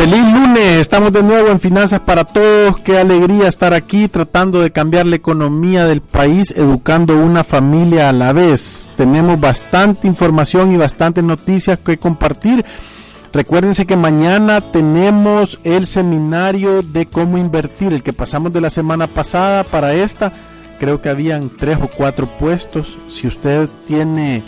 Feliz lunes, estamos de nuevo en Finanzas para Todos. Qué alegría estar aquí tratando de cambiar la economía del país, educando una familia a la vez. Tenemos bastante información y bastantes noticias que compartir. Recuérdense que mañana tenemos el seminario de cómo invertir, el que pasamos de la semana pasada para esta. Creo que habían tres o cuatro puestos. Si usted tiene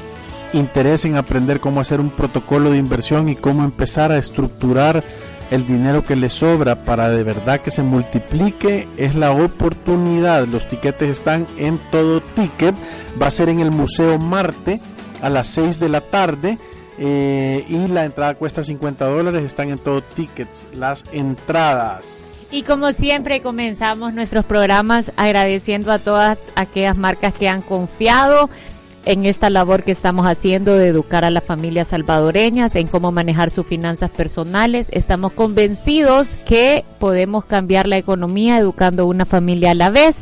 interés en aprender cómo hacer un protocolo de inversión y cómo empezar a estructurar el dinero que le sobra para de verdad que se multiplique es la oportunidad. Los tiquetes están en todo ticket. Va a ser en el Museo Marte a las 6 de la tarde. Eh, y la entrada cuesta 50 dólares. Están en todo tickets las entradas. Y como siempre comenzamos nuestros programas agradeciendo a todas aquellas marcas que han confiado en esta labor que estamos haciendo de educar a las familias salvadoreñas en cómo manejar sus finanzas personales. Estamos convencidos que podemos cambiar la economía educando una familia a la vez.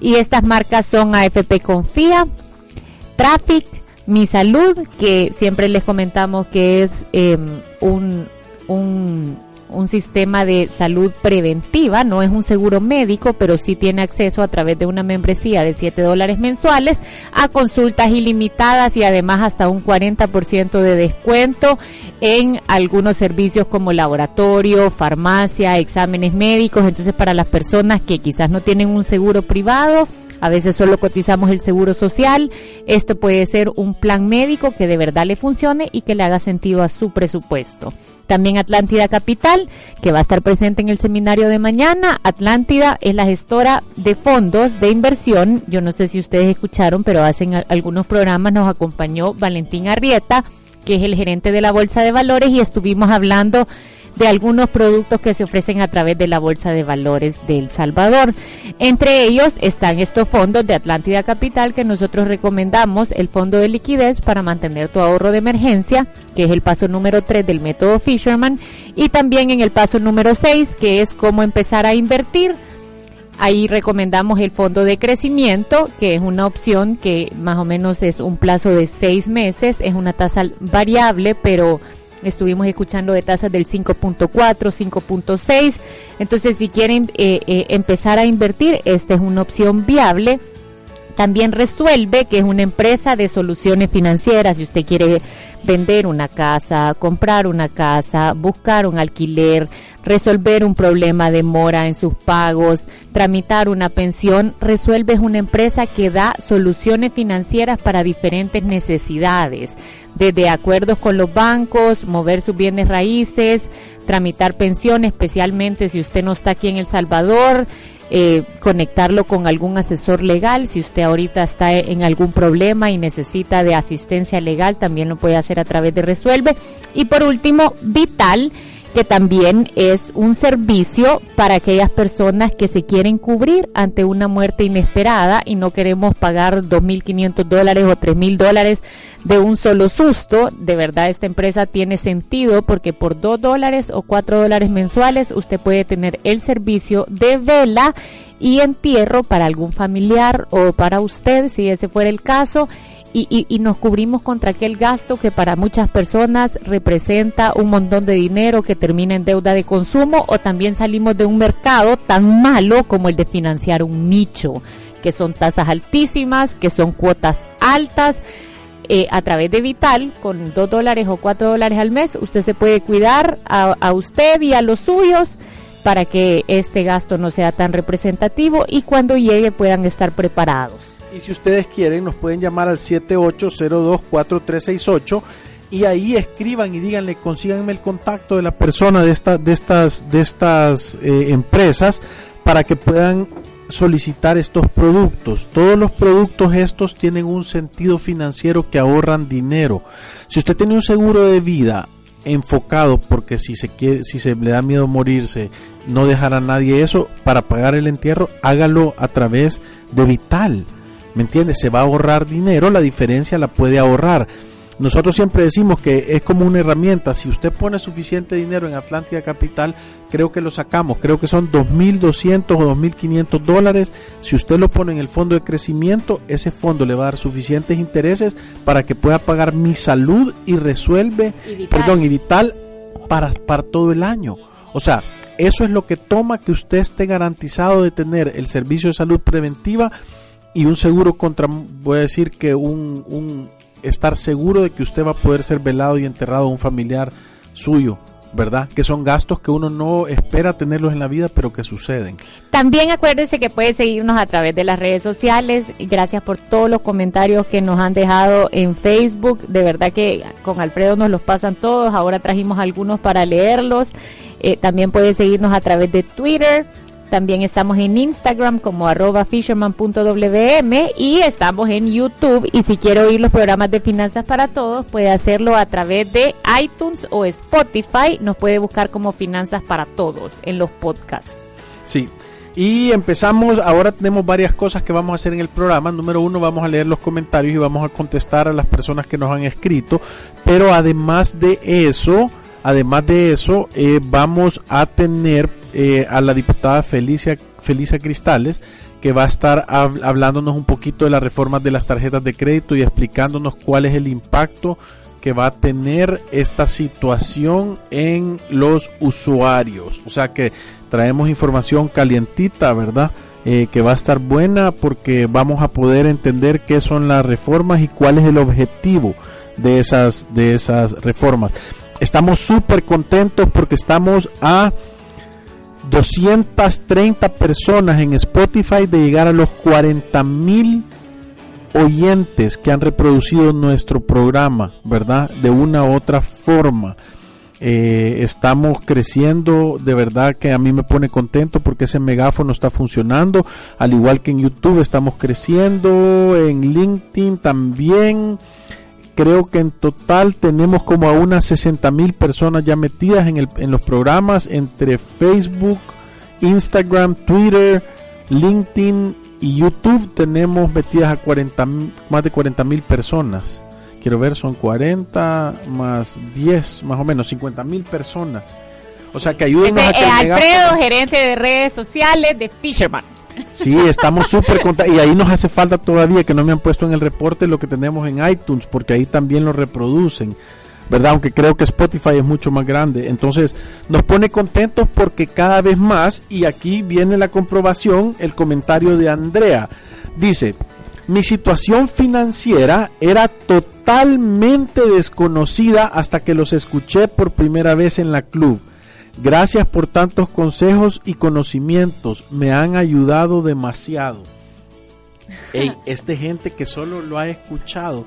Y estas marcas son AFP Confía, Traffic, Mi Salud, que siempre les comentamos que es eh, un, un un sistema de salud preventiva, no es un seguro médico, pero sí tiene acceso a través de una membresía de 7 dólares mensuales a consultas ilimitadas y además hasta un 40% de descuento en algunos servicios como laboratorio, farmacia, exámenes médicos. Entonces, para las personas que quizás no tienen un seguro privado, a veces solo cotizamos el seguro social. Esto puede ser un plan médico que de verdad le funcione y que le haga sentido a su presupuesto. También Atlántida Capital, que va a estar presente en el seminario de mañana. Atlántida es la gestora de fondos de inversión. Yo no sé si ustedes escucharon, pero hace algunos programas nos acompañó Valentín Arrieta, que es el gerente de la Bolsa de Valores, y estuvimos hablando de algunos productos que se ofrecen a través de la Bolsa de Valores de El Salvador. Entre ellos están estos fondos de Atlántida Capital que nosotros recomendamos, el fondo de liquidez para mantener tu ahorro de emergencia, que es el paso número 3 del método Fisherman, y también en el paso número 6, que es cómo empezar a invertir. Ahí recomendamos el fondo de crecimiento, que es una opción que más o menos es un plazo de seis meses, es una tasa variable, pero Estuvimos escuchando de tasas del 5.4, 5.6. Entonces, si quieren eh, eh, empezar a invertir, esta es una opción viable. También resuelve que es una empresa de soluciones financieras. Si usted quiere vender una casa, comprar una casa, buscar un alquiler, resolver un problema de mora en sus pagos, tramitar una pensión, Resuelve es una empresa que da soluciones financieras para diferentes necesidades, desde acuerdos con los bancos, mover sus bienes raíces, tramitar pensiones, especialmente si usted no está aquí en El Salvador, eh, conectarlo con algún asesor legal. Si usted ahorita está en algún problema y necesita de asistencia legal, también lo puede hacer a través de Resuelve. Y por último, Vital que también es un servicio para aquellas personas que se quieren cubrir ante una muerte inesperada y no queremos pagar 2.500 dólares o 3.000 dólares de un solo susto. De verdad, esta empresa tiene sentido porque por 2 dólares o 4 dólares mensuales usted puede tener el servicio de vela y entierro para algún familiar o para usted, si ese fuera el caso y, y, nos cubrimos contra aquel gasto que para muchas personas representa un montón de dinero que termina en deuda de consumo o también salimos de un mercado tan malo como el de financiar un nicho, que son tasas altísimas, que son cuotas altas. Eh, a través de Vital, con dos dólares o cuatro dólares al mes, usted se puede cuidar a, a usted y a los suyos para que este gasto no sea tan representativo y cuando llegue puedan estar preparados. Y si ustedes quieren, nos pueden llamar al 78024368 y ahí escriban y díganle, consíganme el contacto de la persona de, esta, de estas, de estas eh, empresas para que puedan solicitar estos productos. Todos los productos estos tienen un sentido financiero que ahorran dinero. Si usted tiene un seguro de vida enfocado porque si se quiere si se le da miedo morirse no dejar a nadie eso para pagar el entierro hágalo a través de Vital ¿Me entiendes? Se va a ahorrar dinero, la diferencia la puede ahorrar. Nosotros siempre decimos que es como una herramienta. Si usted pone suficiente dinero en Atlántida Capital, creo que lo sacamos. Creo que son 2.200 o 2.500 dólares. Si usted lo pone en el fondo de crecimiento, ese fondo le va a dar suficientes intereses para que pueda pagar mi salud y resuelve, perdón, y vital para, para todo el año. O sea, eso es lo que toma que usted esté garantizado de tener el servicio de salud preventiva y un seguro contra, voy a decir que un, un estar seguro de que usted va a poder ser velado y enterrado a un familiar suyo. ¿verdad? Que son gastos que uno no espera tenerlos en la vida, pero que suceden. También acuérdense que puede seguirnos a través de las redes sociales. Gracias por todos los comentarios que nos han dejado en Facebook. De verdad que con Alfredo nos los pasan todos. Ahora trajimos algunos para leerlos. Eh, también puede seguirnos a través de Twitter. También estamos en Instagram como arroba fisherman.wm y estamos en YouTube. Y si quiere oír los programas de Finanzas para Todos, puede hacerlo a través de iTunes o Spotify. Nos puede buscar como Finanzas para Todos en los podcasts. Sí. Y empezamos, ahora tenemos varias cosas que vamos a hacer en el programa. Número uno, vamos a leer los comentarios y vamos a contestar a las personas que nos han escrito. Pero además de eso, además de eso, eh, vamos a tener eh, a la diputada Felicia, Felicia Cristales, que va a estar hablándonos un poquito de las reformas de las tarjetas de crédito y explicándonos cuál es el impacto que va a tener esta situación en los usuarios. O sea que traemos información calientita, ¿verdad? Eh, que va a estar buena porque vamos a poder entender qué son las reformas y cuál es el objetivo de esas, de esas reformas. Estamos súper contentos porque estamos a 230 personas en Spotify de llegar a los 40 mil oyentes que han reproducido nuestro programa, ¿verdad? De una u otra forma. Eh, estamos creciendo, de verdad que a mí me pone contento porque ese megáfono está funcionando, al igual que en YouTube estamos creciendo, en LinkedIn también creo que en total tenemos como a unas 60 mil personas ya metidas en, el, en los programas entre Facebook, Instagram, Twitter, LinkedIn y YouTube. Tenemos metidas a 40, más de 40 mil personas. Quiero ver, son 40 más 10, más o menos 50 mil personas. O sea que ayúdenos a que Alfredo, gerente de redes sociales de Fisherman. Sí, estamos súper contentos. Y ahí nos hace falta todavía que no me han puesto en el reporte lo que tenemos en iTunes, porque ahí también lo reproducen. ¿verdad? Aunque creo que Spotify es mucho más grande. Entonces, nos pone contentos porque cada vez más, y aquí viene la comprobación, el comentario de Andrea. Dice, mi situación financiera era totalmente desconocida hasta que los escuché por primera vez en la club. Gracias por tantos consejos y conocimientos. Me han ayudado demasiado. Hey, este gente que solo lo ha escuchado,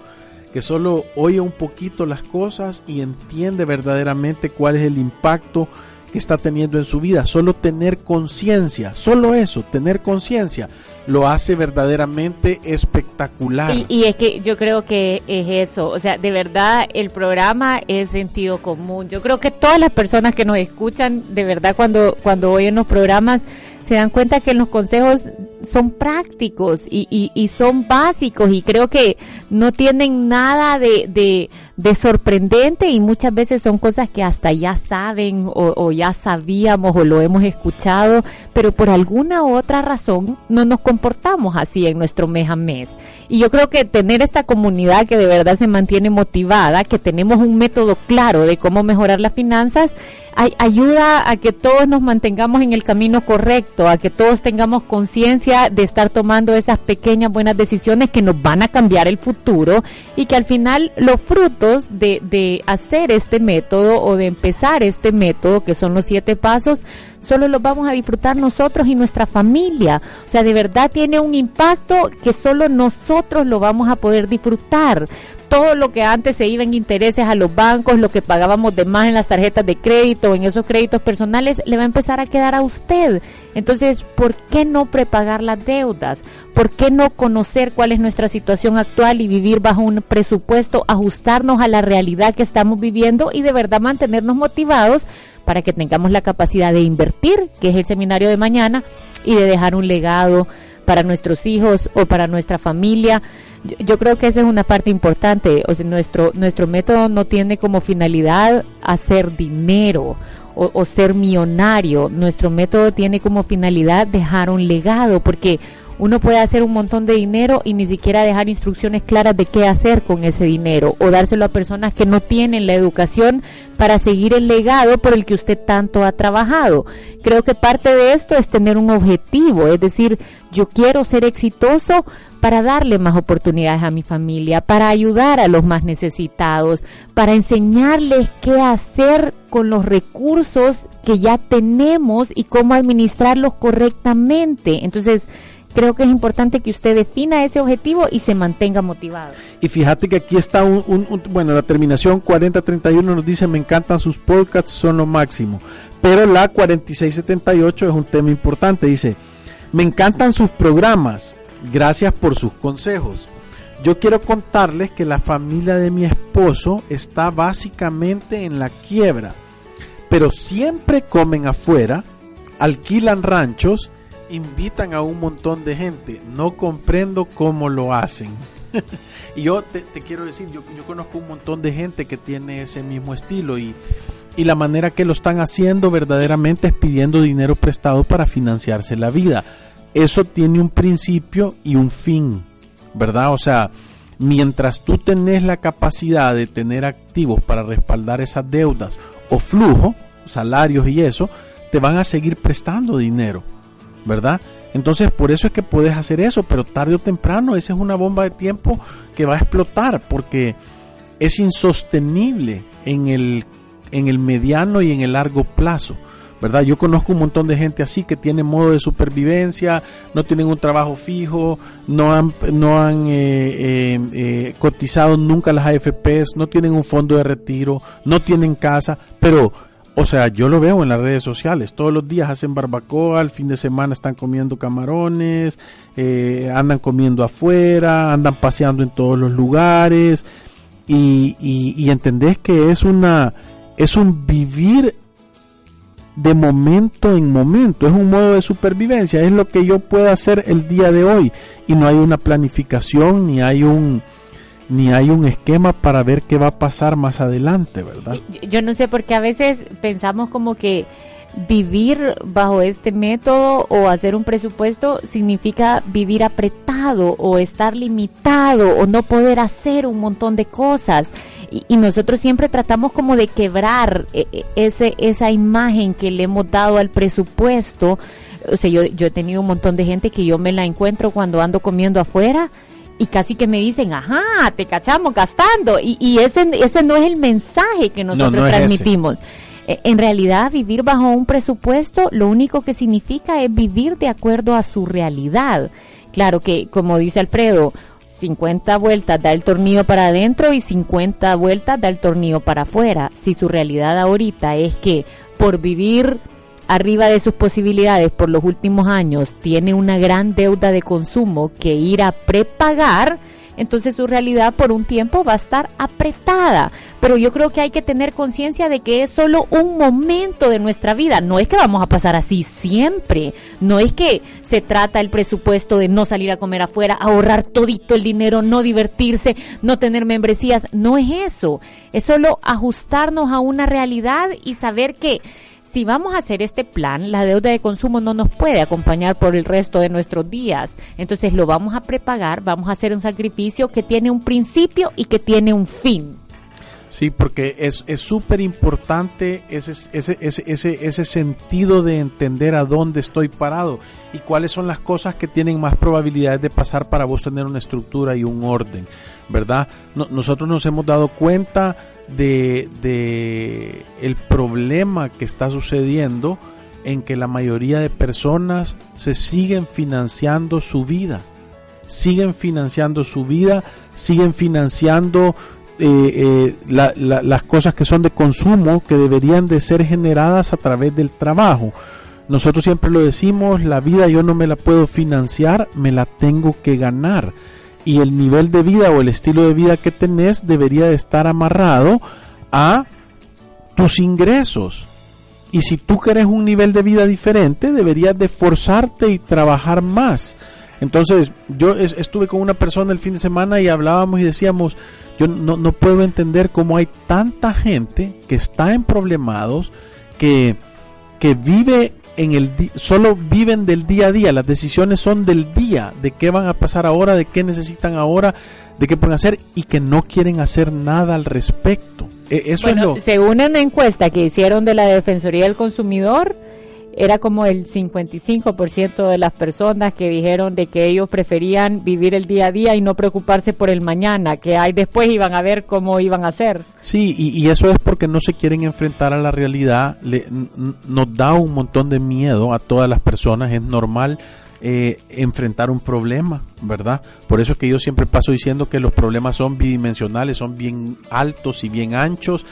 que solo oye un poquito las cosas y entiende verdaderamente cuál es el impacto que está teniendo en su vida. Solo tener conciencia, solo eso, tener conciencia, lo hace verdaderamente espectacular. Y, es que yo creo que es eso, o sea, de verdad el programa es sentido común. Yo creo que todas las personas que nos escuchan, de verdad cuando, cuando oyen los programas, se dan cuenta que los consejos son prácticos y, y, y son básicos y creo que no tienen nada de, de de sorprendente y muchas veces son cosas que hasta ya saben o, ya sabíamos o lo hemos escuchado, pero por alguna u otra razón no nos comportamos así en nuestro mes a mes. Y yo creo que tener esta comunidad que de verdad se mantiene motivada, que tenemos un método claro de cómo mejorar las finanzas, ayuda a que todos nos mantengamos en el camino correcto, a que todos tengamos conciencia de estar tomando esas pequeñas buenas decisiones que nos van a cambiar el futuro y que al final los frutos de, de hacer este método o de empezar este método, que son los siete pasos, solo los vamos a disfrutar nosotros y nuestra familia. O sea, de verdad tiene un impacto que solo nosotros lo vamos a poder disfrutar. Todo lo que antes se iba en intereses a los bancos, lo que pagábamos de más en las tarjetas de crédito en esos créditos personales, le va a empezar a quedar a usted. Entonces, ¿por qué no prepagar las deudas? ¿Por qué no conocer cuál es nuestra situación actual y vivir bajo un presupuesto, ajustarnos a la realidad que estamos viviendo y de verdad mantenernos motivados para que tengamos la capacidad de invertir, que es el seminario de mañana, y de dejar un legado para nuestros hijos o para nuestra familia. Yo, creo que esa es una parte importante. O sea, nuestro, nuestro método no tiene como finalidad hacer dinero o, o ser millonario. Nuestro método tiene como finalidad dejar un legado, porque uno puede hacer un montón de dinero y ni siquiera dejar instrucciones claras de qué hacer con ese dinero o dárselo a personas que no tienen la educación para seguir el legado por el que usted tanto ha trabajado. Creo que parte de esto es tener un objetivo, es decir, yo quiero ser exitoso para darle más oportunidades a mi familia, para ayudar a los más necesitados, para enseñarles qué hacer con los recursos que ya tenemos y cómo administrarlos correctamente. Entonces, creo que es importante que usted defina ese objetivo y se mantenga motivado. Y fíjate que aquí está un, bueno, la terminación 4031 nos dice, me encantan sus podcasts, son lo máximo. Pero la 4678 es un tema importante, dice, me encantan sus programas, gracias por sus consejos. Yo quiero contarles que la familia de mi esposo está básicamente en la quiebra, pero siempre comen afuera, alquilan ranchos, invitan a un montón de gente. No comprendo cómo lo hacen. y yo te, quiero decir, yo, yo, conozco un montón de gente que tiene ese mismo estilo y, y la manera que lo están haciendo verdaderamente es pidiendo dinero prestado para financiarse la vida. Eso tiene un principio y un fin, ¿verdad? O sea, mientras tú tenés la capacidad de tener activos para respaldar esas deudas o flujo, salarios y eso, te van a seguir prestando dinero. ¿Verdad? Entonces por eso es que puedes hacer eso, pero tarde o temprano esa es una bomba de tiempo que va a explotar porque es insostenible en el, en el mediano y en el largo plazo. ¿verdad? Yo conozco un montón de gente así que tiene modo de supervivencia, no tienen un trabajo fijo, no han, no han eh, eh, eh, cotizado nunca las AFPs, no tienen un fondo de retiro, no tienen casa, pero o sea, yo lo veo en las redes sociales. Todos los días hacen barbacoa, el fin de semana están comiendo camarones, eh, andan comiendo afuera, andan paseando en todos los lugares. Y, y, entendés que es una es un vivir de momento en momento, es un modo de supervivencia, es lo que yo puedo hacer el día de hoy y no hay una planificación ni hay un ni hay un esquema para ver qué va a pasar más adelante, ¿verdad? Yo, no sé, porque a veces pensamos como que vivir bajo este método o hacer un presupuesto significa vivir apretado o estar limitado o no poder hacer un montón de cosas. Y, nosotros siempre tratamos como de quebrar eh, eh, ese, esa imagen que le hemos dado al presupuesto. O sea, yo, yo he tenido un montón de gente que yo me la encuentro cuando ando comiendo afuera y casi que me dicen, ajá, te cachamos gastando. Y, y ese, ese no es el mensaje que nosotros transmitimos. E, en realidad, vivir bajo un presupuesto lo único que significa es vivir de acuerdo a su realidad. Claro que, como dice Alfredo, 50 vueltas da el tornillo para adentro y 50 vueltas da el tornillo para afuera. Si su realidad ahorita es que por vivir arriba de sus posibilidades por los últimos años tiene una gran deuda de consumo que ir a prepagar, entonces su realidad por un tiempo va a estar apretada. Pero yo creo que hay que tener conciencia de que es solo un momento de nuestra vida. No es que vamos a pasar así siempre. No es que se trata el presupuesto de no salir a comer afuera, ahorrar todito el dinero, no divertirse, no tener membresías. No es eso. Es solo ajustarnos a una realidad y saber que si vamos a hacer este plan, la deuda de consumo no nos puede acompañar por el resto de nuestros días. Entonces lo vamos a prepagar, vamos a hacer un sacrificio que tiene un principio y que tiene un fin. Sí, porque es súper importante ese, ese, ese, ese, sentido de entender a dónde estoy parado y cuáles son las cosas que tienen más probabilidades de pasar para vos tener una estructura y un orden, ¿verdad? nosotros nos hemos dado cuenta de, de el problema que está sucediendo en que la mayoría de personas se siguen financiando su vida, siguen financiando su vida, siguen financiando eh, eh, las cosas que son de consumo que deberían de ser generadas a través del trabajo. Nosotros siempre lo decimos, la vida yo no me la puedo financiar, me la tengo que ganar y el nivel de vida o el estilo de vida que tenés debería de estar amarrado a tus ingresos. Y si tú querés un nivel de vida diferente, deberías de forzarte y trabajar más. Entonces, yo estuve con una persona el fin de semana y hablábamos y decíamos, yo no, no puedo entender cómo hay tanta gente que está en problemados, que, que vive en el solo viven del día a día, las decisiones son del día, de qué van a pasar ahora, de qué necesitan ahora, de qué pueden hacer y que no quieren hacer nada al respecto. E, eso es lo... Según una encuesta que hicieron de la Defensoría del Consumidor, era como el 55% de las personas que dijeron de que ellos preferían vivir el día a día y no preocuparse por el mañana, que hay después iban a ver cómo iban a hacer. Sí, y, eso es porque no se quieren enfrentar a la realidad, Le, nos da un montón de miedo a todas las personas, es normal. Eh, enfrentar un problema, ¿verdad? Por eso es que yo siempre paso diciendo que los problemas son bidimensionales, son bien altos y bien anchos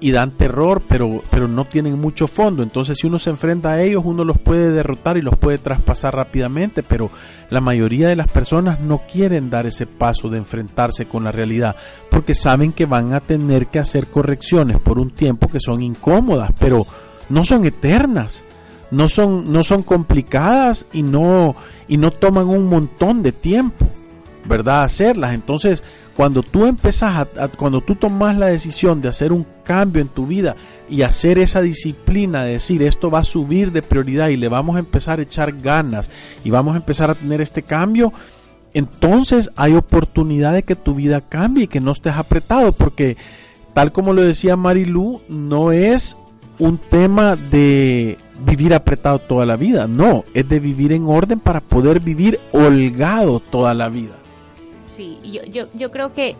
y dan terror, pero, pero no tienen mucho fondo. Entonces, si uno se enfrenta a ellos, uno los puede derrotar y los puede traspasar rápidamente, pero la mayoría de las personas no quieren dar ese paso de enfrentarse con la realidad, porque saben que van a tener que hacer correcciones por un tiempo que son incómodas, pero no son eternas. No son, no son complicadas y no, y no toman un montón de tiempo, ¿verdad? Hacerlas. Entonces, cuando tú empezás, a, cuando tú tomas la decisión de hacer un cambio en tu vida y hacer esa disciplina de decir esto va a subir de prioridad y le vamos a empezar a echar ganas y vamos a empezar a tener este cambio, entonces hay oportunidad de que tu vida cambie y que no estés apretado, porque tal como lo decía Marilu, no es un tema de vivir apretado toda la vida, no, es de vivir en orden para poder vivir holgado toda la vida sí, yo, yo, yo creo que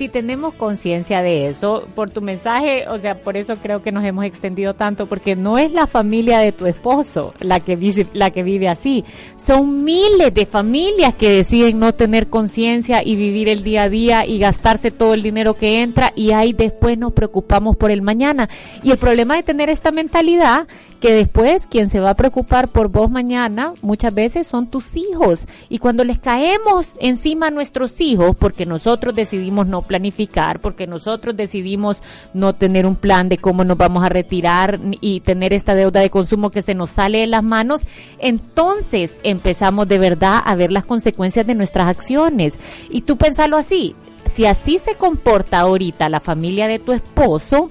si tenemos conciencia de eso, por tu mensaje, o sea, por eso creo que nos hemos extendido tanto, porque no es la familia de tu esposo la que vive, la que vive así, son miles de familias que deciden no tener conciencia y vivir el día a día y gastarse todo el dinero que entra y ahí después nos preocupamos por el mañana. Y el problema de tener esta mentalidad que después quien se va a preocupar por vos mañana muchas veces son tus hijos y cuando les caemos encima a nuestros hijos porque nosotros decidimos no planificar, porque nosotros decidimos no tener un plan de cómo nos vamos a retirar y tener esta deuda de consumo que se nos sale de las manos, entonces empezamos de verdad a ver las consecuencias de nuestras acciones. Y tú pensalo así, si así se comporta ahorita la familia de tu esposo,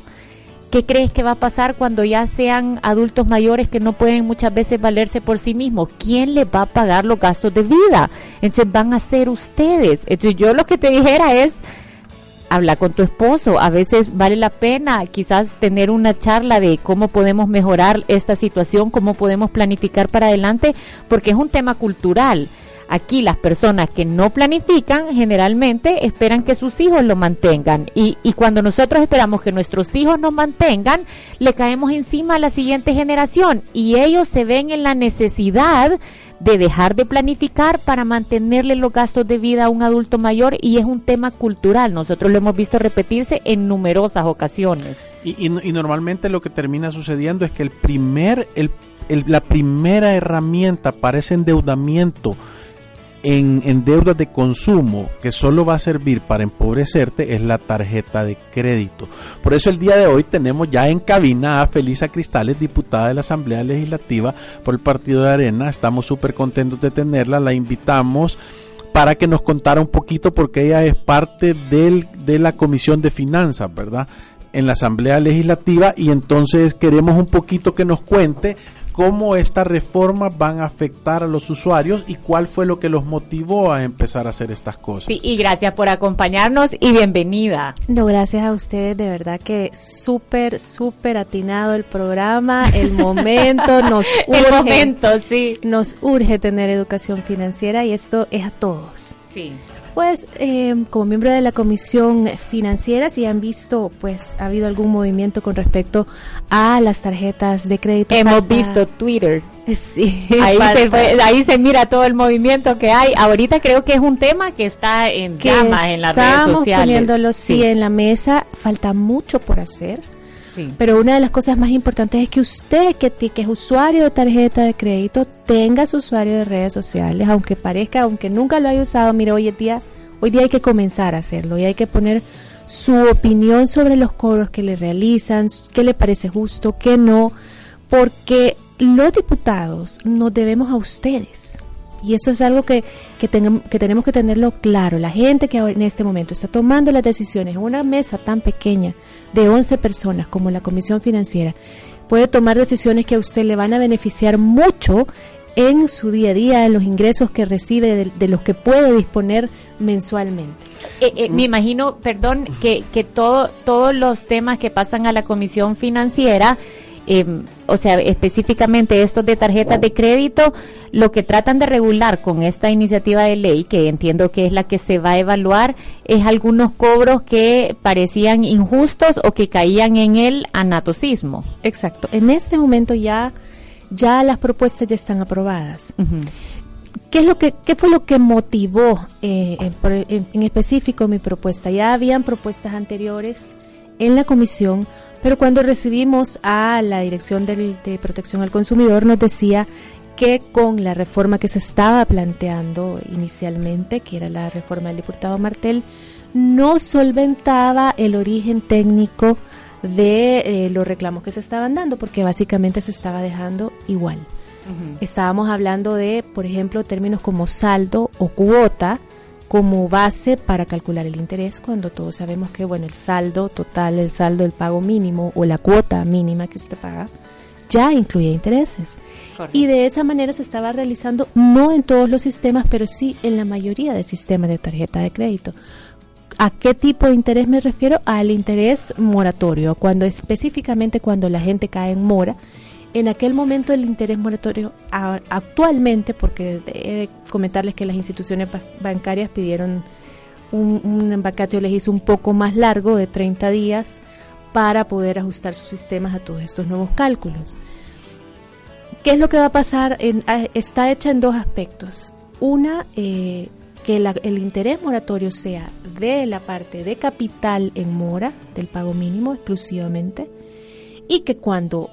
¿Qué crees que va a pasar cuando ya sean adultos mayores que no pueden muchas veces valerse por sí mismos? ¿Quién les va a pagar los gastos de vida? Entonces van a ser ustedes. Entonces yo lo que te dijera es, habla con tu esposo. A veces vale la pena quizás tener una charla de cómo podemos mejorar esta situación, cómo podemos planificar para adelante, porque es un tema cultural. Aquí las personas que no planifican generalmente esperan que sus hijos lo mantengan y, y cuando nosotros esperamos que nuestros hijos nos mantengan, le caemos encima a la siguiente generación y ellos se ven en la necesidad de dejar de planificar para mantenerle los gastos de vida a un adulto mayor y es un tema cultural. Nosotros lo hemos visto repetirse en numerosas ocasiones. Y, y, normalmente lo que termina sucediendo es que el primer, el, la primera herramienta para ese endeudamiento en, en deudas de consumo que solo va a servir para empobrecerte es la tarjeta de crédito. Por eso el día de hoy tenemos ya en cabina a Felisa Cristales, diputada de la Asamblea Legislativa por el Partido de Arena. Estamos súper contentos de tenerla, la invitamos para que nos contara un poquito porque ella es parte del, de la Comisión de Finanzas, ¿verdad? En la Asamblea Legislativa y entonces queremos un poquito que nos cuente cómo estas reformas van a afectar a los usuarios y cuál fue lo que los motivó a empezar a hacer estas cosas. Sí, y gracias por acompañarnos y bienvenida. No, gracias a ustedes, de verdad que súper, súper atinado el programa, el momento, nos urge. el momento, sí. Nos urge tener educación financiera y esto es a todos. Sí. Pues eh, como miembro de la Comisión Financiera, si han visto, pues ha habido algún movimiento con respecto a las tarjetas de crédito. Hemos visto Twitter. Sí, ahí, se, ahí se mira todo el movimiento que hay. Ahorita creo que es un tema que está en llamas en las redes sociales. Estamos poniéndolo sí. sí en la mesa. Falta mucho por hacer. Pero una de las cosas más importantes es que usted, que, que, es usuario de tarjeta de crédito, tenga su usuario de redes sociales, aunque parezca, aunque nunca lo haya usado. Mire, hoy día, hoy día hay que comenzar a hacerlo y hay que poner su opinión sobre los cobros que le realizan, qué le parece justo, qué no, porque los diputados nos debemos a ustedes. Y eso es algo que, que, que, tenemos que tenerlo claro. La gente que en este momento está tomando las decisiones en una mesa tan pequeña de 11 personas como la Comisión Financiera puede tomar decisiones que a usted le van a beneficiar mucho en su día a día, en los ingresos que recibe, de, de los que puede disponer mensualmente. Eh, eh, me imagino, perdón, que, que todo, todos los temas que pasan a la Comisión Financiera eh, o sea, específicamente estos de tarjetas de crédito, lo que tratan de regular con esta iniciativa de ley, que entiendo que es la que se va a evaluar, es algunos cobros que parecían injustos o que caían en el anatocismo. Exacto. En este momento ya, ya las propuestas ya están aprobadas. Uh -huh. ¿Qué, es lo que, ¿Qué fue lo que motivó eh, en, en, en específico mi propuesta? Ya habían propuestas anteriores en la comisión, pero cuando recibimos a la Dirección de, de, Protección al Consumidor nos decía que con la reforma que se estaba planteando inicialmente, que era la reforma del diputado Martel, no solventaba el origen técnico de eh, los reclamos que se estaban dando, porque básicamente se estaba dejando igual. Uh -huh. Estábamos hablando de, por ejemplo, términos como saldo o cuota, como base para calcular el interés cuando todos sabemos que bueno el saldo total el saldo del pago mínimo o la cuota mínima que usted paga ya incluye intereses Correcto. y de esa manera se estaba realizando no en todos los sistemas pero sí en la mayoría de sistemas de tarjeta de crédito ¿A qué tipo de interés me refiero? Al interés moratorio, cuando específicamente cuando la gente cae en mora en aquel momento el interés moratorio actualmente, porque he de comentarles que las instituciones bancarias pidieron un, un vacatio hizo un poco más largo de 30 días para poder ajustar sus sistemas a todos estos nuevos cálculos. ¿Qué es lo que va a pasar? En, está hecha en dos aspectos. Una, eh, que la, el interés moratorio sea de la parte de capital en mora, del pago mínimo exclusivamente, y que cuando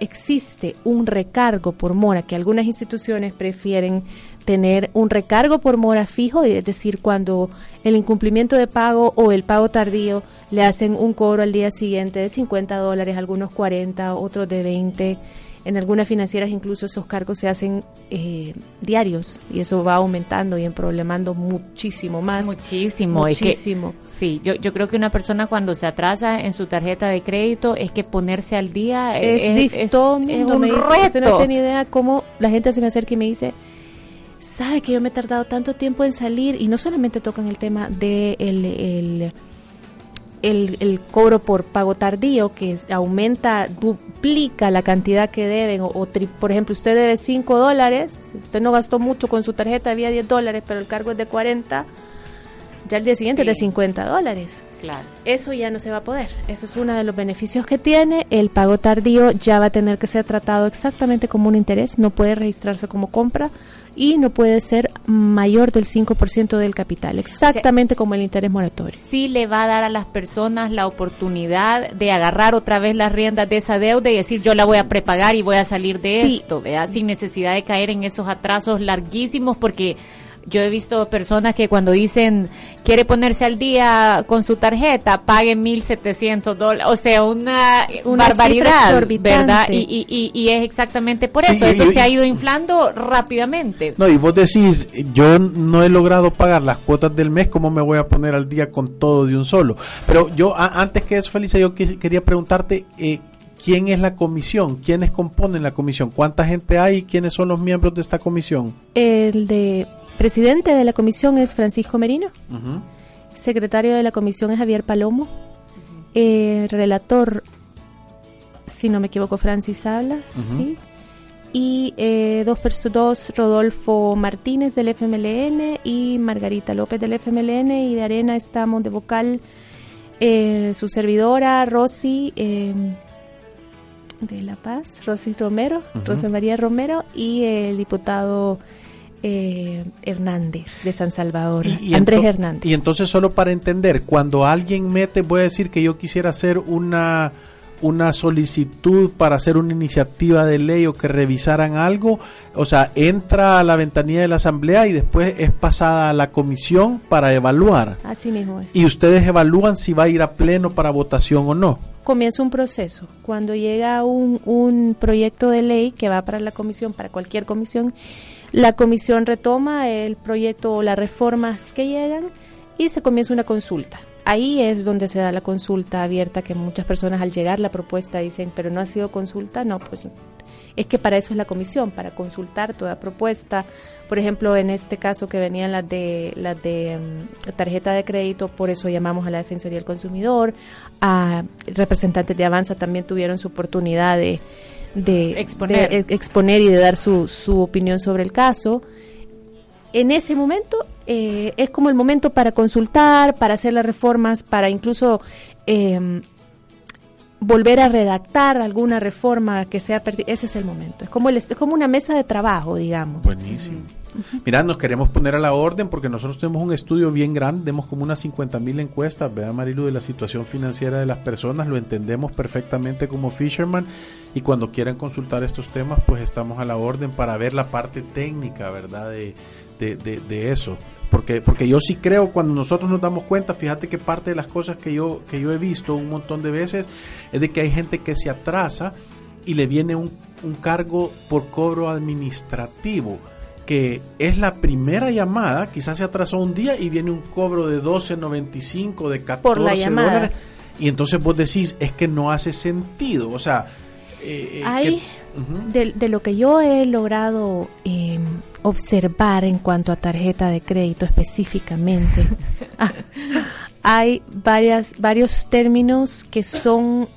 existe un recargo por mora, que algunas instituciones prefieren tener un recargo por mora fijo, es decir, cuando el incumplimiento de pago o el pago tardío le hacen un cobro al día siguiente de 50 dólares, algunos 40, otros de 20. En algunas financieras incluso esos cargos se hacen eh, diarios y eso va aumentando y problemando muchísimo más. Muchísimo. Muchísimo. Es que, sí, yo, yo creo que una persona cuando se atrasa en su tarjeta de crédito es que ponerse al día es, es, es, es un me dice, reto. No tiene idea cómo la gente se me acerca y me dice, sabe que yo me he tardado tanto tiempo en salir y no solamente tocan el tema de el, el el, el, cobro por pago tardío que aumenta, duplica la cantidad que deben, o, o por ejemplo, usted debe 5 dólares, usted no gastó mucho con su tarjeta, había 10 dólares, pero el cargo es de 40, ya el día siguiente sí. es de 50 dólares. Claro. Eso ya no se va a poder. Eso es uno de los beneficios que tiene. El pago tardío ya va a tener que ser tratado exactamente como un interés. No puede registrarse como compra y no puede ser mayor del 5% del capital. Exactamente o sea, como el interés moratorio. Sí le va a dar a las personas la oportunidad de agarrar otra vez las riendas de esa deuda y decir yo la voy a prepagar y voy a salir de sí. esto, ¿verdad? Sin necesidad de caer en esos atrasos larguísimos porque yo he visto personas que cuando dicen quiere ponerse al día con su tarjeta, paguen 1.700 dólares, o sea, una, barbaridad, ¿verdad? Y, y, y, es exactamente por eso, eso se ha ido inflando rápidamente. No, y vos decís, yo no he logrado pagar las cuotas del mes, ¿cómo me voy a poner al día con todo de un solo? Pero yo, antes que eso, Felicia, yo quería preguntarte, eh, ¿Quién es la comisión? ¿Quiénes componen la comisión? ¿Cuánta gente hay y quiénes son los miembros de esta comisión? El de presidente de la comisión es Francisco Merino. Secretario de la comisión es Javier Palomo. Eh, relator, si no me equivoco, Francis Habla. Sí. Y eh, dos, dos, Rodolfo Martínez del FMLN y Margarita López del FMLN. Y de Arena estamos de vocal eh, su servidora, Rosy de La Paz, Rosy Romero, Rosa María Romero y el diputado eh, Hernández de San Salvador, Andrés Hernández. Y entonces solo para entender, cuando alguien mete, voy a decir que yo quisiera hacer una una solicitud para hacer una iniciativa de ley o que revisaran algo, o sea, entra a la ventanilla de la asamblea y después es pasada a la comisión para evaluar. Así mismo es. Y ustedes evalúan si va a ir a pleno para votación o no comienza un proceso. Cuando llega un, un proyecto de ley que va para la comisión, para cualquier comisión, la comisión retoma el proyecto o las reformas que llegan y se comienza una consulta. Ahí es donde se da la consulta abierta que muchas personas al llegar la propuesta dicen, pero no ha sido consulta, no, pues es que para eso es la comisión, para consultar toda propuesta. Por ejemplo, en este caso que venían las de las de mm, tarjeta de crédito, por eso llamamos a la Defensoría del Consumidor, a representantes de Avanza también tuvieron su oportunidad de, exponer. exponer y de dar su, su opinión sobre el caso. En ese momento eh, es como el momento para consultar, para hacer las reformas, para incluso eh, volver a redactar alguna reforma que sea ese es el momento. Es como es como una mesa de trabajo digamos. Buenísimo. Mira, nos queremos poner a la orden porque nosotros tenemos un estudio bien grande, tenemos como unas 50 mil encuestas, vea Marilu, de la situación financiera de las personas, lo entendemos perfectamente como Fisherman y cuando quieran consultar estos temas, pues estamos a la orden para ver la parte técnica, ¿verdad? De, de, de eso. Porque, porque yo sí creo cuando nosotros nos damos cuenta, fíjate que parte de las cosas que yo, que yo he visto un montón de veces es de que hay gente que se atrasa y le viene un, un cargo por cobro administrativo que es la primera llamada, quizás se atrasó un día y viene un cobro de 12.95, de 14 por la dólares. Y entonces vos decís, es que no hace sentido. O sea, eh, hay, de, lo que yo he logrado eh, observar en cuanto a tarjeta de crédito específicamente, ah, hay varias, varios términos que son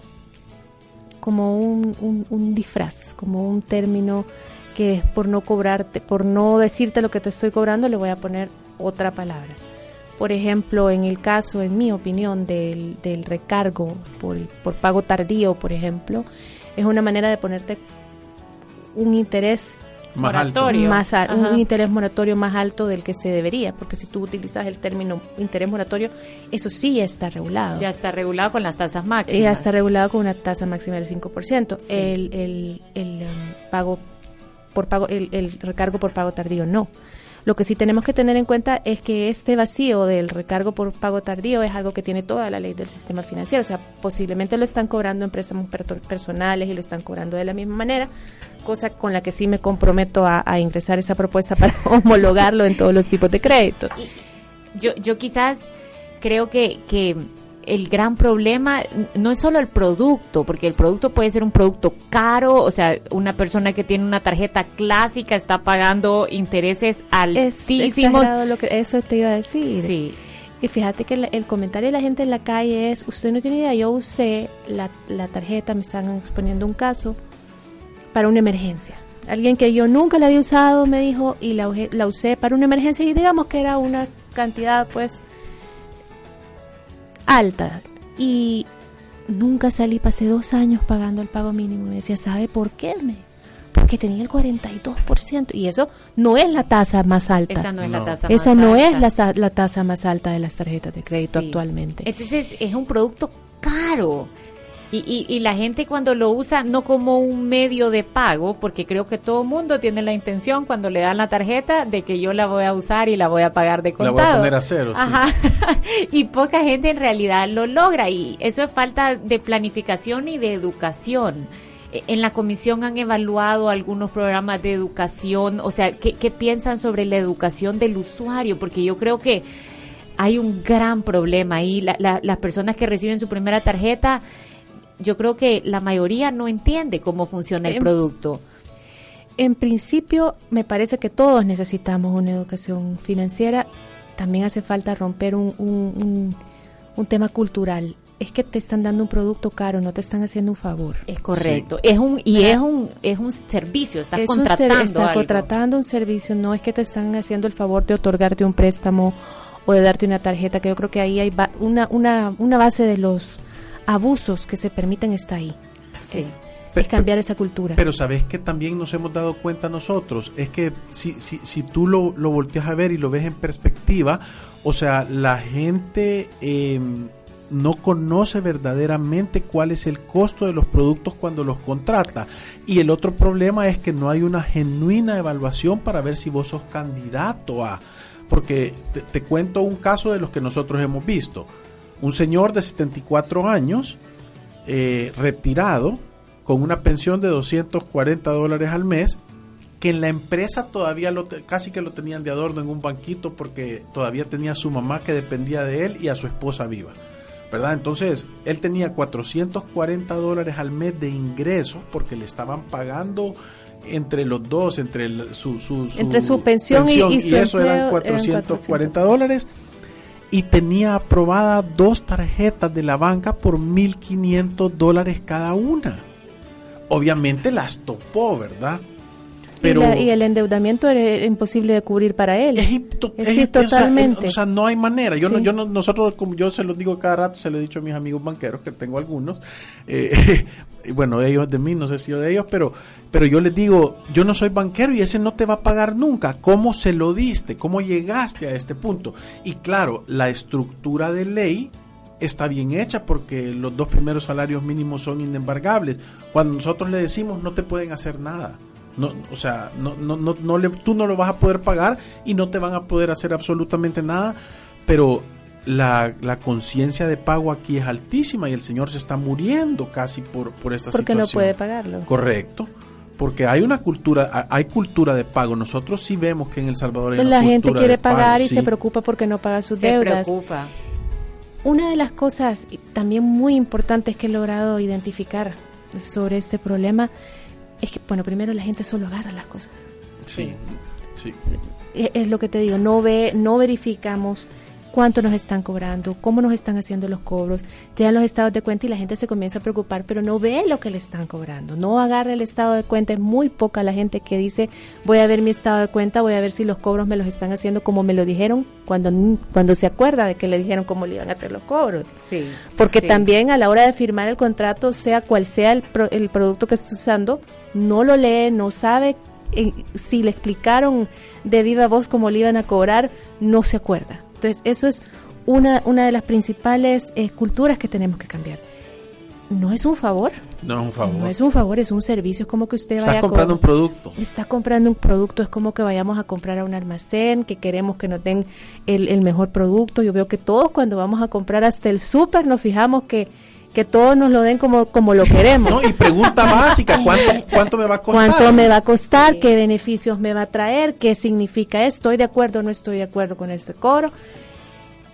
como un, un, disfraz, como un término que por no cobrarte, por no decirte lo que te estoy cobrando, le voy a poner otra palabra. Por ejemplo, en el caso, en mi opinión, del, del recargo por, por pago tardío, por ejemplo, es una manera de ponerte un interés más moratorio. Más un interés moratorio más alto del que se debería, porque si tú utilizas el término interés moratorio, eso sí está regulado. Ya está regulado con las tasas máximas. Ya está regulado con una tasa máxima del 5%. El, el, el um, pago por pago, el, el recargo por pago tardío no. Lo que sí tenemos que tener en cuenta es que este vacío del recargo por pago tardío es algo que tiene toda la ley del sistema financiero. O sea, posiblemente lo están cobrando empresas personales y lo están cobrando de la misma manera, cosa con la que sí me comprometo a, ingresar esa propuesta para homologarlo en todos los tipos de créditos. Yo, yo quizás creo que, que el gran problema no es solo el producto, porque el producto puede ser un producto caro, o sea, una persona que tiene una tarjeta clásica está pagando intereses altísimos. Es lo que eso te iba a decir. Sí. Y fíjate que el, comentario de la gente en la calle es, usted no tiene idea, yo usé la, la tarjeta, me están exponiendo un caso, para una emergencia. Alguien que yo nunca la había usado me dijo y la, la usé para una emergencia y digamos que era una cantidad pues alta. Y nunca salí, pasé dos años pagando el pago mínimo. Me decía, ¿sabe por qué? Me, porque tenía el 42%. Y eso no es la tasa más alta. Esa no es la tasa Esa no es la, la, tasa más alta de las tarjetas de crédito actualmente. Entonces es un producto caro. Y, y, la gente cuando lo usa no como un medio de pago, porque creo que todo mundo tiene la intención cuando le dan la tarjeta de que yo la voy a usar y la voy a pagar de contado. La voy a poner a cero. Ajá. y poca gente en realidad lo logra y eso es falta de planificación y de educación. E, en la comisión han evaluado algunos programas de educación, o sea, ¿qué, qué piensan sobre la educación del usuario? Porque yo creo que hay un gran problema ahí. las personas que reciben su primera tarjeta yo creo que la mayoría no entiende cómo funciona el producto. En principio, me parece que todos necesitamos una educación financiera. También hace falta romper un, un, tema cultural. Es que te están dando un producto caro, no te están haciendo un favor. Es correcto. Es un y es un es un servicio. Estás contratando un estás contratando un servicio. No es que te están haciendo el favor de otorgarte un préstamo o de darte una tarjeta. Que yo creo que ahí hay una una una base de los abusos que se permiten está ahí. Es, cambiar esa cultura. Pero sabes que también nos hemos dado cuenta nosotros, es que si, si, si tú lo, lo volteas a ver y lo ves en perspectiva, o sea, la gente em, no conoce verdaderamente cuál es el costo de los productos cuando los contrata. Y el otro problema es que no hay una genuina evaluación para ver si vos sos candidato a... Porque te cuento un caso de los que nosotros hemos visto un señor de 74 años, eh, retirado, con una pensión de 240 dólares al mes, que en la empresa todavía lo casi que lo tenían de adorno en un banquito porque todavía tenía a su mamá que dependía de él y a su esposa viva. ¿Verdad? Entonces, él tenía 440 dólares al mes de ingresos porque le estaban pagando entre los dos, entre su, su, entre su pensión, y, y, eso eran 440 dólares y tenía aprobada dos tarjetas de la banca por 1.500 dólares cada una. Obviamente las topó, ¿verdad? Pero, y, el endeudamiento era imposible de cubrir para él. Es, totalmente. O sea, no hay manera. Yo, no, yo no, nosotros, como yo se lo digo cada rato, se lo he dicho a mis amigos banqueros, que tengo algunos, eh, bueno, ellos de mí, no sé si yo de ellos, pero pero yo les digo, yo no soy banquero y ese no te va a pagar nunca. ¿Cómo se lo diste? ¿Cómo llegaste a este punto? Y claro, la estructura de ley está bien hecha porque los dos primeros salarios mínimos son inembargables. Cuando nosotros le decimos no te pueden hacer nada. No, o sea, no, no, no, no le, tú no lo vas a poder pagar y no te van a poder hacer absolutamente nada, pero la, la conciencia de pago aquí es altísima y el señor se está muriendo casi por, por esta situación. Porque no puede pagarlo. Correcto porque hay una cultura, hay cultura de pago. Nosotros sí vemos que en El Salvador hay la gente quiere pagar y se preocupa porque no paga sus se Preocupa. Una de las cosas también muy importantes que he logrado identificar sobre este problema es que, bueno, primero la gente solo agarra las cosas. Sí, sí. Es, es lo que te digo, no ve, no verificamos cuánto nos están cobrando, cómo nos están haciendo los cobros, llegan los estados de cuenta y la gente se comienza a preocupar, pero no ve lo que le están cobrando, no agarra el estado de cuenta, es muy poca la gente que dice voy a ver mi estado de cuenta, voy a ver si los cobros me los están haciendo como me lo dijeron cuando, cuando se acuerda de que le dijeron cómo le iban a hacer los cobros. Sí, Porque también a la hora de firmar el contrato, sea cual sea el, el producto que esté usando, no lo lee, no sabe eh, si le explicaron de viva voz cómo le iban a cobrar, no se acuerda. Entonces, eso es una, una de las principales eh, culturas que tenemos que cambiar. No es un favor. No es un favor. No es un favor, es un servicio. Es como que usted vaya. Está comprando un producto. Está comprando un producto. Es como que vayamos a comprar a un almacén, que queremos que nos den el, el mejor producto. Yo veo que todos, cuando vamos a comprar hasta el súper, nos fijamos que que todos nos lo den como, como lo queremos. y pregunta básica, ¿cuánto, ¿cuánto me va a costar? ¿Cuánto me va a costar? ¿Qué beneficios me va a traer? ¿Qué significa ¿Estoy de acuerdo o no estoy de acuerdo con este coro?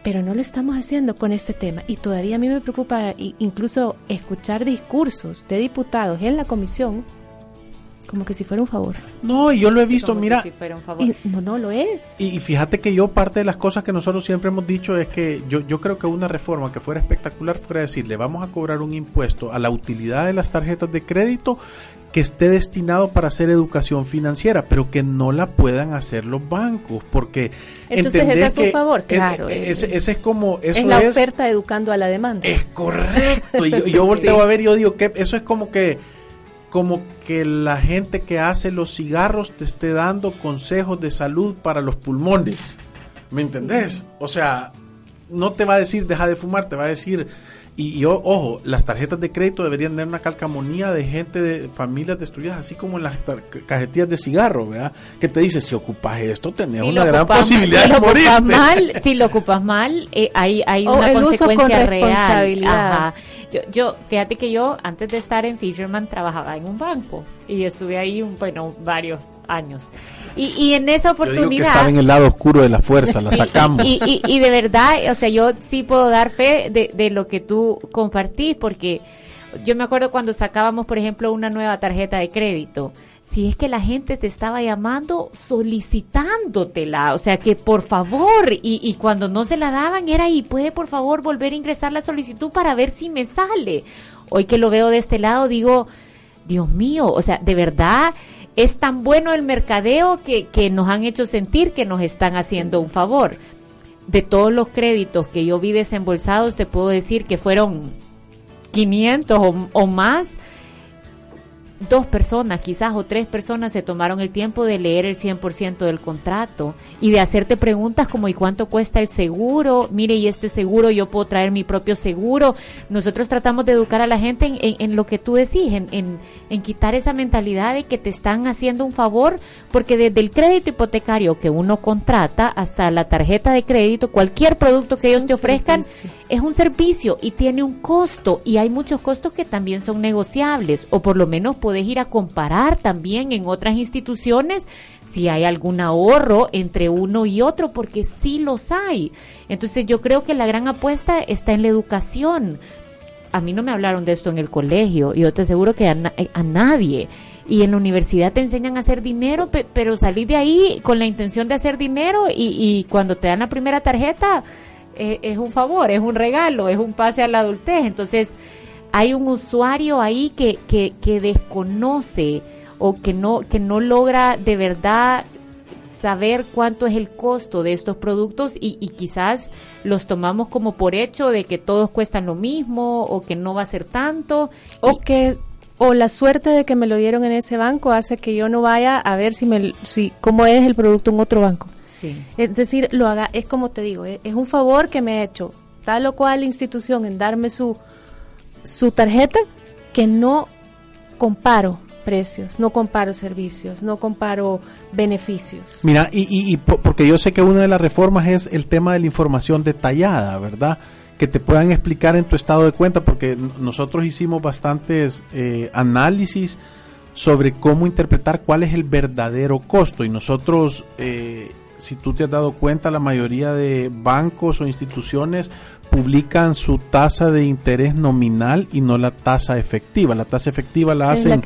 Pero no lo estamos haciendo con este tema. Y todavía a mí me preocupa incluso escuchar discursos de diputados en la comisión como que si fuera un favor. No, y yo lo he visto, mira. no, no lo es. Y, fíjate que yo, parte de las cosas que nosotros siempre hemos dicho es que yo, yo creo que una reforma que fuera espectacular fuera decirle, vamos a cobrar un impuesto a la utilidad de las tarjetas de crédito que esté destinado para hacer educación financiera, pero que no la puedan hacer los bancos, porque entonces ese es su favor, claro. ese, es como eso es la oferta educando a la demanda. Es correcto. y yo, yo volteo a ver y yo digo que eso es como que como que la gente que hace los cigarros te esté dando consejos de salud para los pulmones. ¿Me entendés? O sea, no te va a decir deja de fumar, te va a decir y, yo, ojo, las tarjetas de crédito deberían tener una calcamonía de gente de familias destruidas, así como en las cajetillas de cigarro, ¿verdad? Que te dice, si ocupas esto, tenés una gran posibilidad si de morir. Mal, si lo ocupas mal, eh, hay, hay una consecuencia real. Ajá. Yo, yo, fíjate que yo, antes de estar en Fisherman, trabajaba en un banco y estuve ahí, un, bueno, varios años. Y, y en esa oportunidad... Yo digo que estaba en el lado oscuro de la fuerza, la sacamos. y, y, y, de verdad, o sea, yo sí puedo dar fe de, de lo que tú compartís, porque yo me acuerdo cuando sacábamos, por ejemplo, una nueva tarjeta de crédito si es que la gente te estaba llamando solicitándotela, o sea que por favor, y, y, cuando no se la daban era y puede por favor volver a ingresar la solicitud para ver si me sale. Hoy que lo veo de este lado digo, Dios mío, o sea, de verdad es tan bueno el mercadeo que, que nos han hecho sentir que nos están haciendo un favor. De todos los créditos que yo vi desembolsados, te puedo decir que fueron 500 o, o más dos personas, quizás o tres personas se tomaron el tiempo de leer el 100% del contrato y de hacerte preguntas como ¿y cuánto cuesta el seguro? Mire, ¿y este seguro yo puedo traer mi propio seguro? Nosotros tratamos de educar a la gente en, en, lo que tú decís, en, en, quitar esa mentalidad de que te están haciendo un favor, porque desde el crédito hipotecario que uno contrata hasta la tarjeta de crédito, cualquier producto que ellos te ofrezcan es un servicio y tiene un costo y hay muchos costos que también son negociables o por lo menos podés ir a comparar también en otras instituciones si hay algún ahorro entre uno y otro, porque sí los hay. Entonces yo creo que la gran apuesta está en la educación. A mí no me hablaron de esto en el colegio, y yo te aseguro que a, a nadie y en la universidad te enseñan a hacer dinero, pero salí de ahí con la intención de hacer dinero y, y cuando te dan la primera tarjeta eh, es un favor, es un regalo, es un pase a la adultez. Entonces, hay un usuario ahí que, que, que desconoce o que no, que no logra de verdad saber cuánto es el costo de estos productos y, y, quizás los tomamos como por hecho de que todos cuestan lo mismo o que no va a ser tanto. O que o la suerte de que me lo dieron en ese banco hace que yo no vaya a ver si me si cómo es el producto en otro banco. Sí. Es decir, lo haga es como te digo, es, es un favor que me ha hecho tal o cual institución en darme su su tarjeta que no comparo precios, no comparo servicios, no comparo beneficios. Mira, y, y, porque yo sé que una de las reformas es el tema de la información detallada, ¿verdad? Que te puedan explicar en tu estado de cuenta, porque nosotros hicimos bastantes eh, análisis sobre cómo interpretar cuál es el verdadero costo y nosotros, eh, si tú te has dado cuenta, la mayoría de bancos o instituciones publican su tasa de interés nominal y no la tasa efectiva. La tasa efectiva la hacen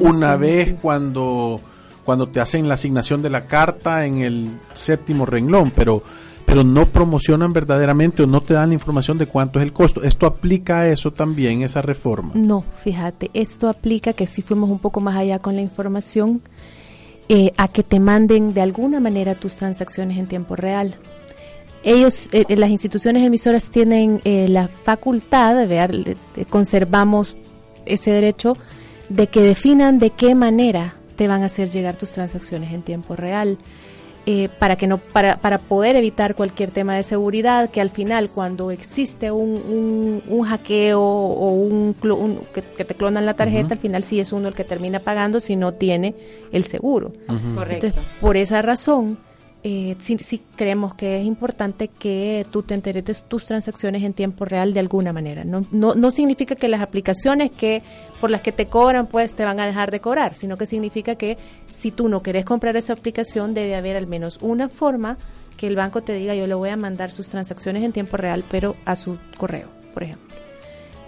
una vez cuando, cuando te hacen la asignación de la carta en el séptimo renglón, pero, pero no promocionan verdaderamente o no te dan la información de cuánto es el costo. ¿Esto aplica a eso también, esa reforma? No, fíjate, esto aplica que si fuimos un poco más allá con la información, eh, a que te manden de alguna manera tus transacciones en tiempo real ellos, eh, las instituciones emisoras tienen eh, la facultad, de conservamos ese derecho de que definan de qué manera te van a hacer llegar tus transacciones en tiempo real. Eh, para que no para, para poder evitar cualquier tema de seguridad que al final cuando existe un, un, hackeo o un, que, te clonan la tarjeta al final sí es uno el que termina pagando si no tiene el seguro. Correcto. Por esa razón eh, creemos que es importante que tú te enteres tus transacciones en tiempo real de alguna manera. No, no, no significa que las aplicaciones que por las que te cobran pues te van a dejar de cobrar, sino que significa que si tú no querés comprar esa aplicación debe haber al menos una forma que el banco te diga yo le voy a mandar sus transacciones en tiempo real pero a su correo, por ejemplo.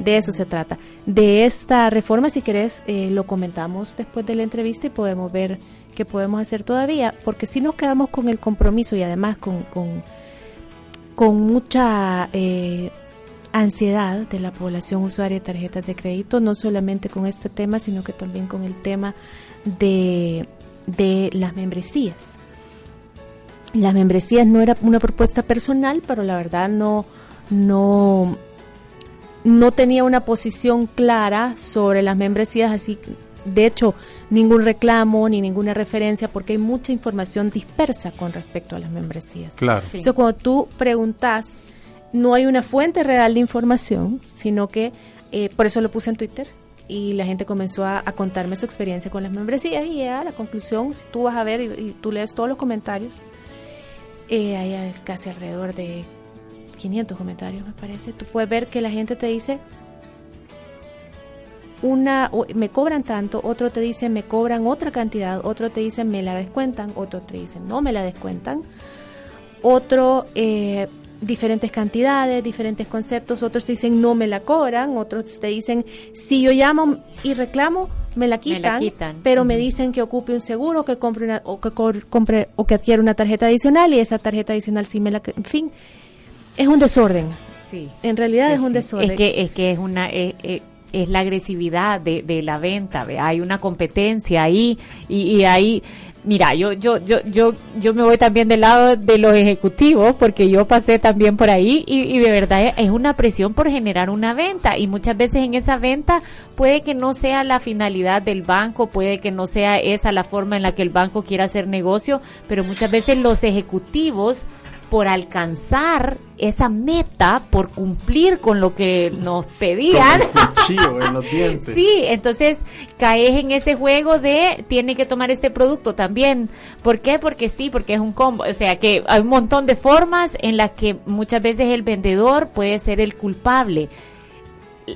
De eso se trata. De esta reforma, si querés, eh, lo comentamos después de la entrevista y podemos ver que podemos hacer todavía, porque si nos quedamos con el compromiso y además con, con, mucha eh, ansiedad de la población usuaria de tarjetas de crédito, no solamente con este tema, sino que también con el tema de, de las membresías. Las membresías no era una propuesta personal, pero la verdad no, no, no tenía una posición clara sobre las membresías, así de hecho, ningún reclamo ni ninguna referencia porque hay mucha información dispersa con respecto a las membresías. Claro. Entonces, cuando tú preguntas no hay una fuente real de información, sino que eh, por eso lo puse en Twitter y la gente comenzó a, contarme su experiencia con las membresías y a la conclusión, tú vas a ver y, tú lees todos los comentarios, eh, hay casi alrededor de 500 comentarios me parece, tú puedes ver que la gente te dice, una me cobran tanto, otro te dice me cobran otra cantidad, otro te dice me la descuentan, otro te dice no me la descuentan, otro eh, diferentes cantidades, diferentes conceptos, otros te dicen no me la cobran, otros te dicen si yo llamo y reclamo me la quitan, pero me dicen que ocupe un seguro, que compre una, o que compre o que adquiera una tarjeta adicional y esa tarjeta adicional sí me la, en fin, es un desorden. Sí. En realidad es, un desorden. Es que es que es una es la agresividad de, de la venta, hay una competencia ahí y, y ahí mira, yo, yo, yo, yo, yo me voy también del lado de los ejecutivos porque yo pasé también por ahí y, y, de verdad es una presión por generar una venta y muchas veces en esa venta puede que no sea la finalidad del banco, puede que no sea esa la forma en la que el banco quiera hacer negocio, pero muchas veces los ejecutivos por alcanzar esa meta, por cumplir con lo que nos pedían. Sí, entonces caes en ese juego de tiene que tomar este producto también. ¿Por qué? Porque sí, porque es un combo. O sea que hay un montón de formas en las que muchas veces el vendedor puede ser el culpable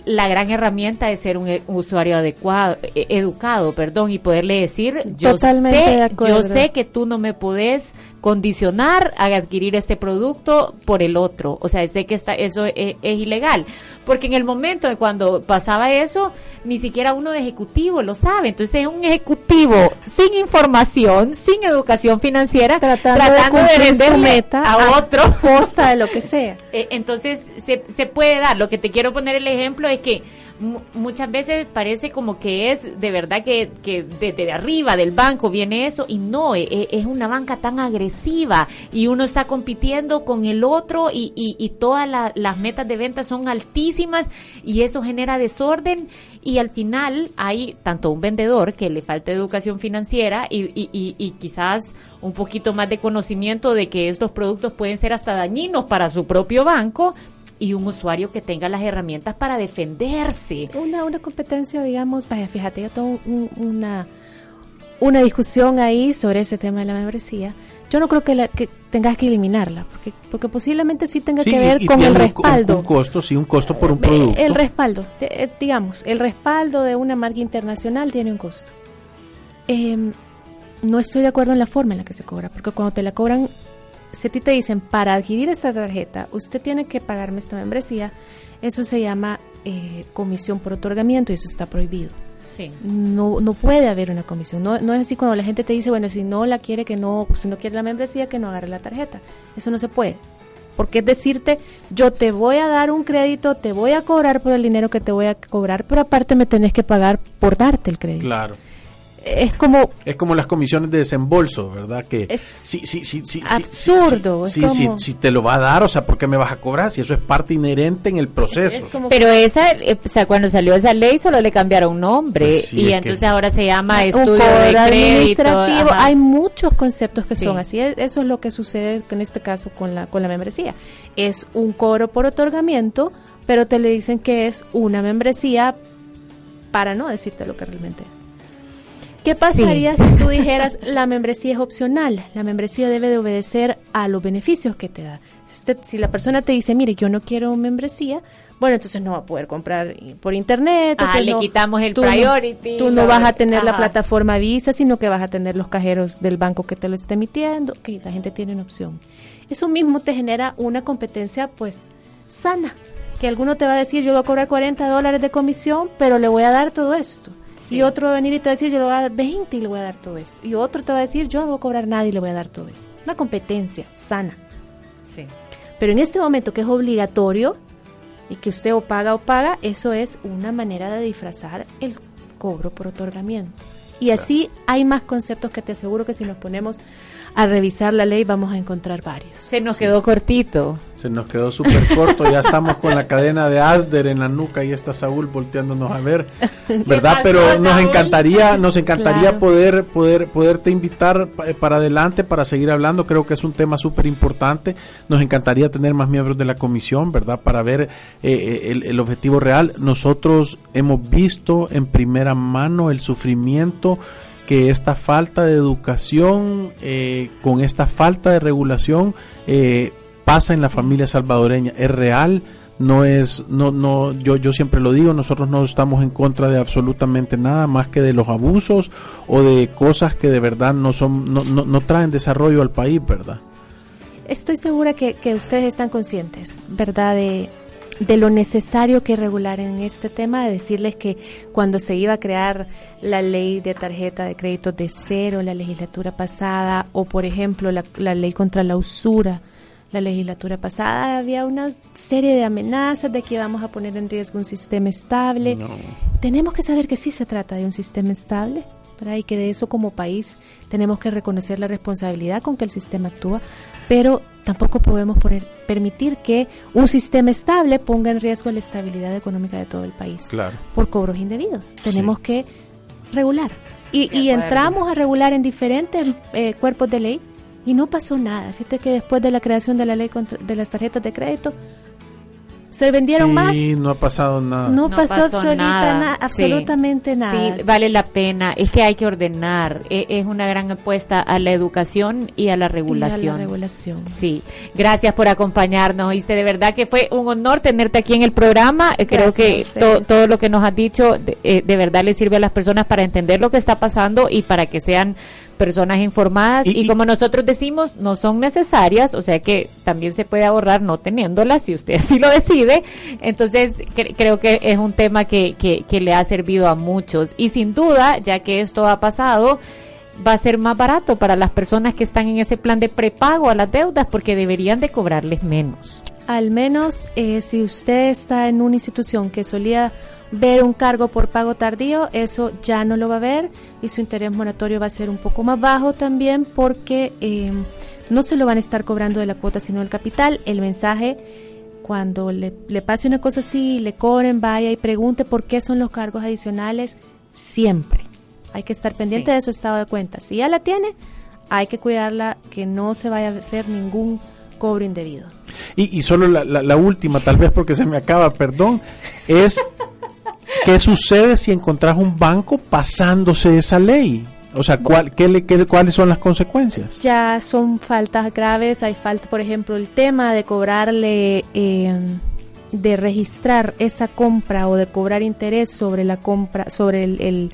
la gran herramienta es ser un, e, usuario adecuado, e, educado, perdón, y poderle decir, yo sé, yo sé que tú no me puedes condicionar a adquirir este producto por el otro. O sea, sé que está, eso es, ilegal. Porque en el momento de cuando pasaba eso, ni siquiera uno de ejecutivo lo sabe. Entonces es un ejecutivo sin información, sin educación financiera, tratando, de, vender meta a, otro. Costa de lo que sea. Eh, entonces se, se puede dar. Lo que te quiero poner el ejemplo es que muchas veces parece como que es de verdad que, que desde arriba del banco viene eso y no, e, e, es, una banca tan agresiva y uno está compitiendo con el otro y, y, todas las metas de venta son altísimas y eso genera desorden y al final hay tanto un vendedor que le falta educación financiera y, y, y quizás un poquito más de conocimiento de que estos productos pueden ser hasta dañinos para su propio banco y un usuario que tenga las herramientas para defenderse. Una, una competencia, digamos, vaya, fíjate, yo tengo una, una discusión ahí sobre ese tema de la membresía. Yo no creo que, la, que tengas que eliminarla, porque, porque posiblemente sí tenga que ver con el respaldo. Un, costo, sí, un costo por un producto. El respaldo, eh, digamos, el respaldo de una marca internacional tiene un costo. Em, no estoy de acuerdo en la forma en la que se cobra, porque cuando te la cobran si a ti te dicen, para adquirir esta tarjeta, usted tiene que pagarme esta membresía, eso se llama eh, comisión por otorgamiento y eso está prohibido. Sí. No, no puede haber una comisión. No, no es así cuando la gente te dice, bueno, si no la quiere, que no, si no quiere la membresía, que no agarre la tarjeta. Eso no se puede. Porque es decirte, yo te voy a dar un crédito, te voy a cobrar por el dinero que te voy a cobrar, pero aparte me tenés que pagar por darte el crédito. Claro es como es como las comisiones de desembolso verdad que sí sí sí sí absurdo sí, sí, si te lo va a dar o sea por qué me vas a cobrar si eso es parte inherente en el proceso pero esa eh, o sea cuando salió esa ley solo le cambiaron nombre pues y entonces ahora se llama estudio de administrativo. hay muchos conceptos que son así. Eso es lo que sucede en este caso con la con la membresía. Es un cobro por otorgamiento pero te le dicen que es una membresía para no decirte lo que realmente es ¿Qué pasaría si tú dijeras la membresía es opcional? La membresía debe de obedecer a los beneficios que te da. Si, usted, si la persona te dice, mire, yo no quiero membresía, bueno, entonces no va a poder comprar por internet. Ah, le quitamos el priority. tú no vas a tener la plataforma Visa, sino que vas a tener los cajeros del banco que te lo esté emitiendo. Que la gente tiene una opción. Eso mismo te genera una competencia, pues, sana. Que alguno te va a decir, yo voy a cobrar 40 dólares de comisión, pero le voy a dar todo esto. Y otro va a venir y te va a decir, yo le voy a dar 20 y le voy a dar todo esto. Y otro te va a decir, yo no voy a cobrar nada y le voy a dar todo esto. Una competencia sana. Sí. Pero en este momento que es obligatorio y que usted o paga o paga, eso es una manera de disfrazar el cobro por otorgamiento. Y así hay más conceptos que te aseguro que si nos ponemos a revisar la ley vamos a encontrar varios. Se nos quedó cortito. Se nos quedó súper corto, ya estamos con la cadena de Asder en la nuca y está Saúl volteándonos a ver, ¿verdad? Pero nos encantaría, nos encantaría poder, poder, poderte invitar eh, para adelante para seguir hablando. Creo que es un tema súper importante. Nos encantaría tener más miembros de la comisión, ¿verdad? Para ver eh, eh, el, el objetivo real. Nosotros hemos visto en primera mano el sufrimiento que esta falta de educación, eh, con esta falta de regulación, eh, pasa en la familia salvadoreña. Es real, no es, no, no, yo, yo siempre lo digo, nosotros no estamos en contra de absolutamente nada más que de los abusos o de cosas que de verdad no son, no, no, no traen desarrollo al país, ¿verdad? Estoy segura que, que ustedes están conscientes, ¿verdad? De, de lo necesario que regular en este tema, de decirles que cuando se iba a crear la ley de tarjeta de crédito de cero, la legislatura pasada, o por ejemplo la, la ley contra la usura, la legislatura pasada había una serie de amenazas de que íbamos a poner en riesgo un sistema estable. No. Tenemos que saber que sí se trata de un sistema estable, ¿verdad? y que de eso como país tenemos que reconocer la responsabilidad con que el sistema actúa, pero tampoco podemos poner, permitir que un sistema estable ponga en riesgo la estabilidad económica de todo el país Claro. por cobros indebidos. Tenemos que regular. Y, y entramos a regular en diferentes eh, cuerpos de ley y no pasó nada. Fíjate que después de la creación de la ley contra- de las tarjetas de crédito, se vendieron Sí, más. no ha pasado nada. No, No pasó, pasó nada, na- sí. absolutamente nada. Sí, vale la pena. Es que hay que ordenar. E- Es una gran apuesta a la educación y a la Y a regulación. La regulación. Sí, gracias por acompañarnos. Oíste, de verdad que fue un honor tenerte aquí en el programa. Eh, Creo que to- todo lo que nos has dicho de, eh, de verdad le sirve a las personas para entender lo que está pasando y para que sean personas informadas. Y- Y, y- como nosotros decimos, no son necesarias, o sea que también se puede ahorrar no teniéndolas si usted así lo decide. Entonces, cre- creo que es un tema que, que, que le ha servido a muchos. Y sin duda, ya que esto ha pasado, va a ser más barato para las personas que están en ese plan de prepago a las deudas porque deberían de cobrarles menos. Al menos eh, si usted está en una institución que solía ver un cargo por pago tardío, eso ya no lo va a ver y su interés moratorio va a ser un poco más bajo también porque eh, no se lo van a estar cobrando de la cuota sino del capital. El mensaje, cuando le, le pase una cosa así, le cobren, vaya y pregunte por qué son los cargos adicionales, siempre. Hay que estar pendiente Sí. de su estado de cuenta. Si ya la tiene, hay que cuidarla, que no se vaya a hacer ningún cobro indebido. Y, y solo la, la- la última, tal vez porque se me acaba, perdón, es qué sucede si encontrás un banco pasándose esa ley. O sea, ¿cuál, ¿cuáles son las consecuencias? ya son faltas graves. Hay falta, por ejemplo, el tema de cobrarle, eh, de registrar esa compra o de cobrar interés sobre la compra, sobre el, el,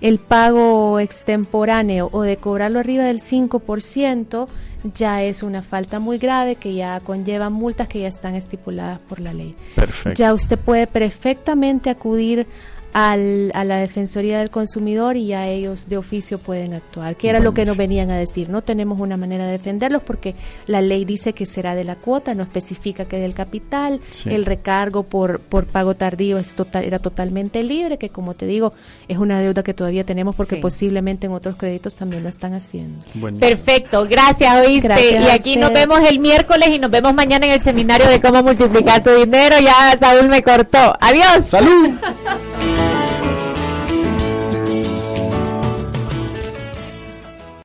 el pago extemporáneo o de cobrarlo arriba del 5%, ya es una falta muy grave que ya conlleva multas que ya están estipuladas por la ley. Perfecto. Ya usted puede perfectamente acudir al, a la Defensoría del Consumidor y ya ellos de oficio pueden actuar, que era lo que nos venían a decir. No tenemos una manera de defenderlos porque la ley dice que será de la cuota, no especifica que del capital, Sí. el recargo por, por pago tardío es total, era totalmente libre, que como te digo, es una deuda que todavía tenemos porque Sí. posiblemente en otros créditos también lo están haciendo. Buenísimo. Perfecto, gracias, oíste. Gracias y a aquí nos vemos el miércoles y nos vemos mañana en el seminario de cómo multiplicar tu dinero. Ya Saúl me cortó. Adiós. ¡Salud!